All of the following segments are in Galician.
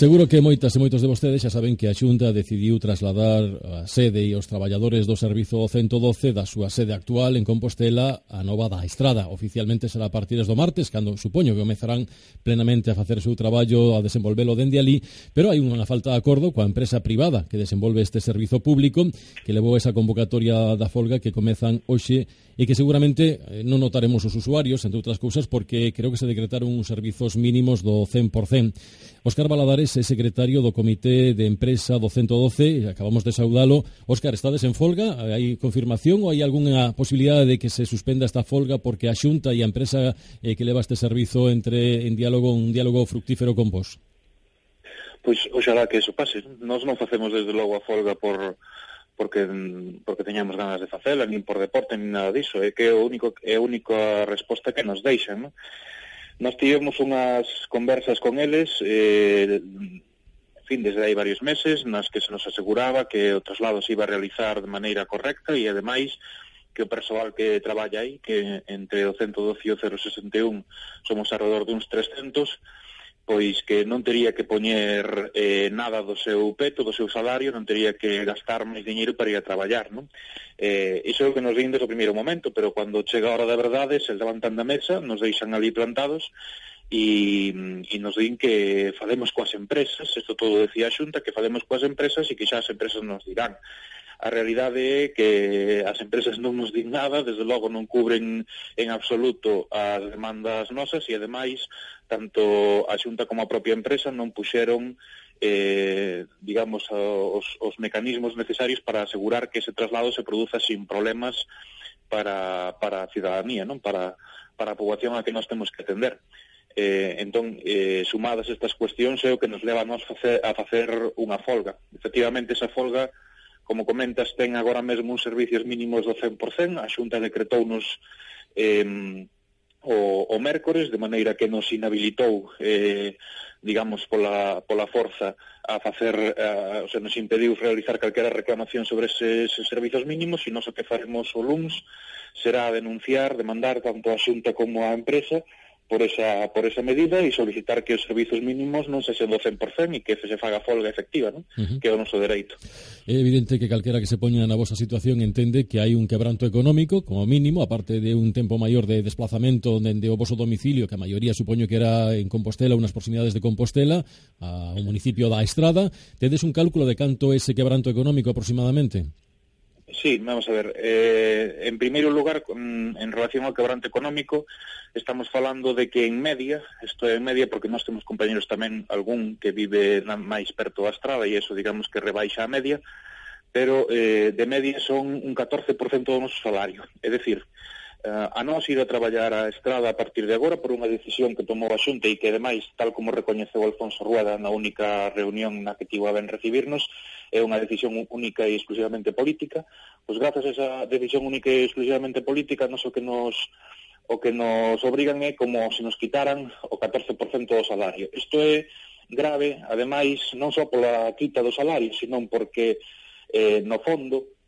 Seguro que moitas e moitos de vostedes xa saben que a Xunta decidiu trasladar a sede e os traballadores do Servizo 112 da súa sede actual en Compostela a Nova da Estrada. Oficialmente será a partir do martes, cando supoño que comezarán plenamente a facer o seu traballo, a desenvolvelo dende ali, pero hai unha falta de acordo coa empresa privada que desenvolve este servizo público que levou esa convocatoria da folga que comezan hoxe e que seguramente eh, non notaremos os usuarios, entre outras cousas, porque creo que se decretaron uns servizos mínimos do 100%. Óscar Baladares Fernández é secretario do Comité de Empresa do 112, acabamos de saudalo. Óscar, estades en folga? Hai confirmación ou hai algunha posibilidade de que se suspenda esta folga porque a Xunta e a empresa eh, que leva este servizo entre en diálogo un diálogo fructífero con vos? Pois oxalá que eso pase. Nós non facemos desde logo a folga por porque porque teñamos ganas de facela, nin por deporte, nin nada diso, é que é o único é a única resposta que nos deixan, non? Nós tivemos unhas conversas con eles, eh, en fin, desde aí varios meses, nas que se nos aseguraba que o traslado se iba a realizar de maneira correcta e, ademais, que o persoal que traballa aí, que entre o 112 e o 061 somos alrededor de uns 300, pois que non tería que poñer eh, nada do seu peto, do seu salario, non tería que gastar máis diñeiro para ir a traballar, non? Eh, iso é o que nos din desde o primeiro momento, pero cando chega a hora da verdade, se levantan da mesa, nos deixan ali plantados, e, e nos din que falemos coas empresas, isto todo decía a Xunta, que falemos coas empresas e que xa as empresas nos dirán a realidade é que as empresas non nos din nada, desde logo non cubren en absoluto as demandas nosas e ademais tanto a Xunta como a propia empresa non puxeron eh, digamos, os, os mecanismos necesarios para asegurar que ese traslado se produza sin problemas para, para a cidadanía, non? Para, para a poboación a que nós temos que atender. Eh, entón, eh, sumadas estas cuestións é o que nos leva a, nos facer, a facer unha folga. Efectivamente, esa folga Como comentas, ten agora mesmo uns servicios mínimos do 100%, a Xunta decretounos eh, o, o mércores, de maneira que nos inhabilitou, eh, digamos, pola, pola forza a facer, a, o sea, nos impediu realizar calquera reclamación sobre eses servizos mínimos, e nos o que faremos o LUMS será denunciar, demandar tanto a Xunta como a empresa, por esa, por esa medida e solicitar que os servizos mínimos non se do 100% e que se faga folga efectiva, non? Uh -huh. que é o noso dereito. É evidente que calquera que se poña na vosa situación entende que hai un quebranto económico, como mínimo, aparte de un tempo maior de desplazamento dende o voso domicilio, que a maioría supoño que era en Compostela, unas proximidades de Compostela, a un municipio da Estrada, tedes un cálculo de canto ese quebranto económico aproximadamente? Sí, vamos a ver. Eh, en primeiro lugar, mm, en relación ao quebrante económico, estamos falando de que en media, isto é en media porque nós temos compañeros tamén algún que vive máis perto da estrada e eso digamos que rebaixa a media, pero eh, de media son un 14% do noso salario. É dicir, Eh, a nós ir a traballar a estrada a partir de agora por unha decisión que tomou a Xunta e que, ademais, tal como recoñeceu Alfonso Rueda na única reunión na que tivo a ben recibirnos, é unha decisión única e exclusivamente política. Pois grazas a esa decisión única e exclusivamente política, non so que nos o que nos obrigan é como se nos quitaran o 14% do salario. Isto é grave, ademais, non só pola quita do salario, senón porque, eh, no fondo,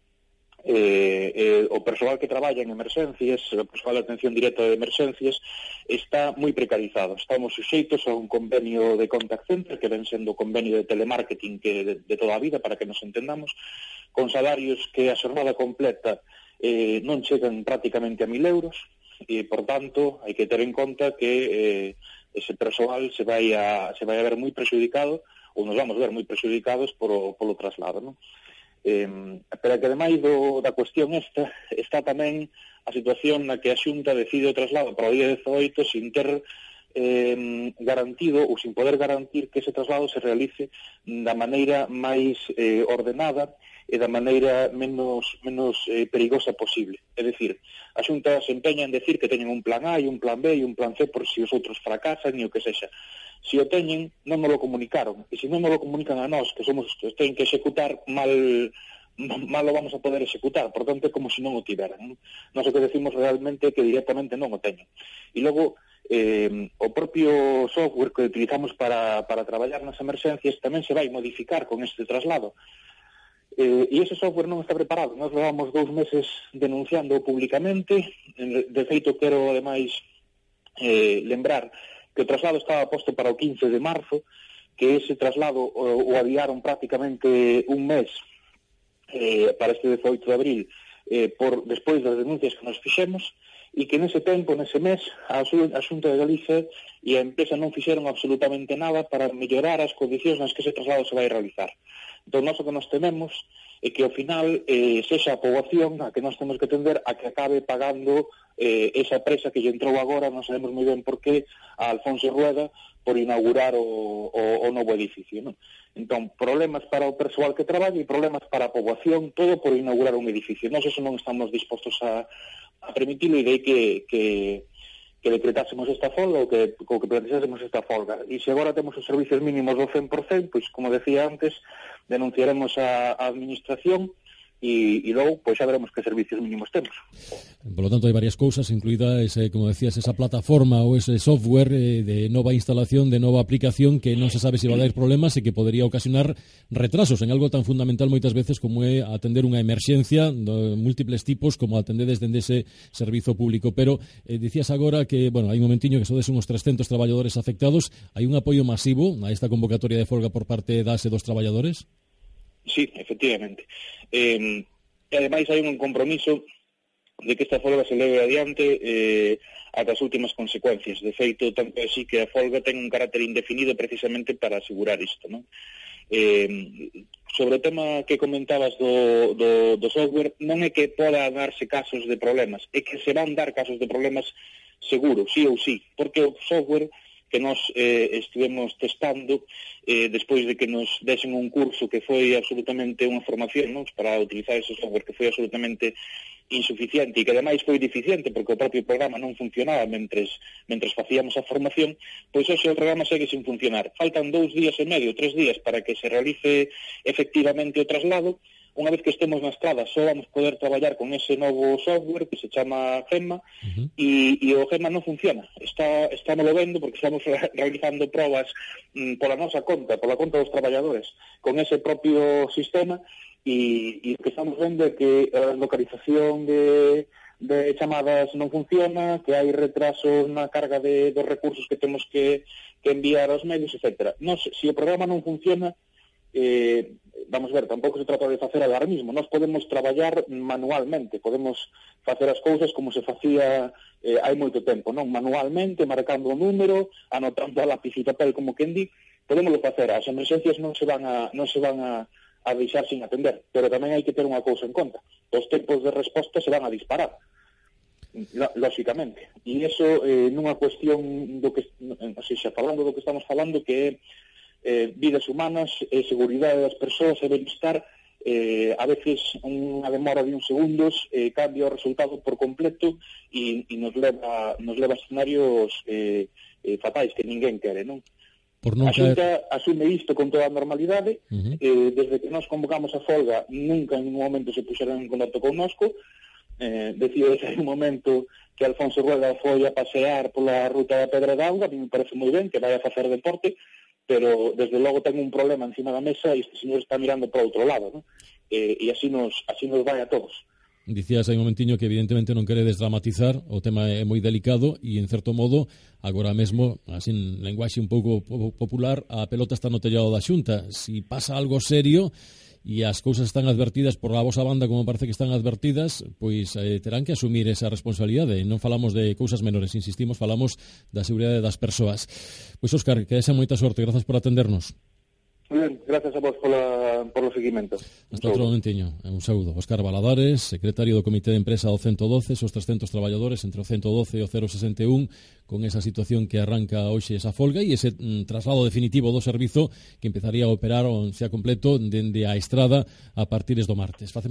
eh, eh, o persoal que traballa en emerxencias, o persoal de atención directa de emerxencias, está moi precarizado. Estamos suxeitos a un convenio de contact center, que ven sendo o convenio de telemarketing que de, de toda a vida, para que nos entendamos, con salarios que a xornada completa eh, non chegan prácticamente a mil euros, e, por tanto, hai que ter en conta que eh, ese persoal se vai a, se vai a ver moi prejudicado ou nos vamos ver moi prejudicado por o, polo traslado, non? Eh, pero que ademais do, da cuestión esta está tamén a situación na que a Xunta decide o traslado para o día 18 sin ter eh, garantido ou sin poder garantir que ese traslado se realice da maneira máis eh, ordenada e da maneira menos, menos eh, perigosa posible. É dicir, a Xunta se empeña en decir que teñen un plan A e un plan B e un plan C por si os outros fracasan e o que sexa. Se o teñen, non me lo comunicaron. E se non me lo comunican a nós, que somos os que teñen que executar, mal, mal lo vamos a poder executar. Por tanto, é como se non o tiveran. Nós o que decimos realmente é que directamente non o teñen. E logo, eh, o propio software que utilizamos para, para traballar nas emerxencias tamén se vai modificar con este traslado. Eh, e ese software non está preparado. Nos levamos dous meses denunciando públicamente. De feito, quero, ademais, eh, lembrar que o traslado estaba posto para o 15 de marzo, que ese traslado o, o adiaron prácticamente un mes eh, para este 18 de abril eh, por despois das denuncias que nos fixemos e que nese tempo, nese mes, a, a Xunta de Galicia e a empresa non fixeron absolutamente nada para mellorar as condicións nas que ese traslado se vai realizar. Entón, nós o que nos tememos e que ao final eh, sexa a poboación a que nós temos que tender a que acabe pagando eh, esa presa que lle entrou agora, non sabemos moi ben por qué, a Alfonso Rueda por inaugurar o, o, o novo edificio. Non? Entón, problemas para o persoal que traballa e problemas para a poboación, todo por inaugurar un edificio. Nós eso non estamos dispostos a, a permitirlo e de que, que que decretásemos esta folga ou que, ou que precisásemos esta folga. E se agora temos os servicios mínimos do 100%, pois, como decía antes, denunciaremos a, a Administración e, e logo pois xa veremos que servicios mínimos temos. Por lo tanto, hai varias cousas, incluída, ese, como decías, esa plataforma ou ese software eh, de nova instalación, de nova aplicación que non se sabe se si va a dar problemas e que podería ocasionar retrasos en algo tan fundamental moitas veces como é atender unha emerxencia de múltiples tipos como atendedes dende ese servizo público. Pero eh, dicías agora que, bueno, hai un momentiño que sodes uns 300 traballadores afectados, hai un apoio masivo a esta convocatoria de folga por parte das e dos traballadores? Sí, efectivamente. Eh, e ademais hai un compromiso de que esta folga se leve adiante eh, ata as últimas consecuencias. De feito, tanto así que a folga ten un carácter indefinido precisamente para asegurar isto. Non? Eh, sobre o tema que comentabas do, do, do software, non é que poda darse casos de problemas, é que se van dar casos de problemas seguro, sí ou sí, porque o software que nós eh, estivemos testando eh, despois de que nos desen un curso que foi absolutamente unha formación non? para utilizar ese software que foi absolutamente insuficiente e que ademais foi deficiente porque o propio programa non funcionaba mentres, mentres facíamos a formación, pois hoxe o programa segue sin funcionar. Faltan dous días e medio, tres días para que se realice efectivamente o traslado unha vez que estemos na estrada só vamos poder traballar con ese novo software que se chama Gemma e uh -huh. O Gemma non funciona está, está no lo vendo porque estamos realizando probas mm, pola nosa conta pola conta dos traballadores con ese propio sistema e, e o que estamos vendo é que a localización de, de chamadas non funciona, que hai retrasos na carga de, dos recursos que temos que, que enviar aos medios, etc. Nos, se o programa non funciona, eh, vamos ver, tampouco se trata de facer alarmismo, nós podemos traballar manualmente, podemos facer as cousas como se facía eh, hai moito tempo, non? Manualmente, marcando o número, anotando a lápiz e papel como quen di, podemos facer, as emergencias non se van a, non se van a, a deixar sin atender, pero tamén hai que ter unha cousa en conta, os tempos de resposta se van a disparar, lóxicamente. E iso eh, nunha cuestión do que, non sei, xa falando do que estamos falando, que é eh, vidas humanas, eh, seguridade das persoas e benestar, eh, a veces unha demora de uns segundos eh, cambia o resultado por completo e, e nos leva nos leva a escenarios eh, eh, fatais que ninguén quere, non? Por non a Xunta asume isto con toda a normalidade, uh -huh. eh, desde que nos convocamos a folga nunca en ningún momento se puxeron en contacto connosco, eh, decido desde un momento que Alfonso Rueda foi a pasear pola ruta da Pedra da Auga, me parece moi ben que vai a facer deporte, pero desde logo ten un problema encima da mesa e este señor está mirando para outro lado, ¿no? eh, e así nos, así nos vai a todos. Dicías hai un momentiño que evidentemente non queredes dramatizar, o tema é moi delicado e en certo modo, agora mesmo, así en lenguaxe un pouco popular, a pelota está no tellado da xunta. Si pasa algo serio, e as cousas están advertidas por a vosa banda como parece que están advertidas, pois eh, terán que asumir esa responsabilidade. Non falamos de cousas menores, insistimos, falamos da seguridade das persoas. Pois, Óscar, que desa moita sorte. Grazas por atendernos. Muy ben, gracias a vos pola, por o seguimento. Hasta outro momentiño. Un saúdo. Óscar Baladares, secretario do Comité de Empresa do 112, os 300 traballadores entre o 112 e o 061, con esa situación que arranca hoxe esa folga e ese mm, traslado definitivo do servizo que empezaría a operar o sea completo dende a estrada a partires do martes. Facemos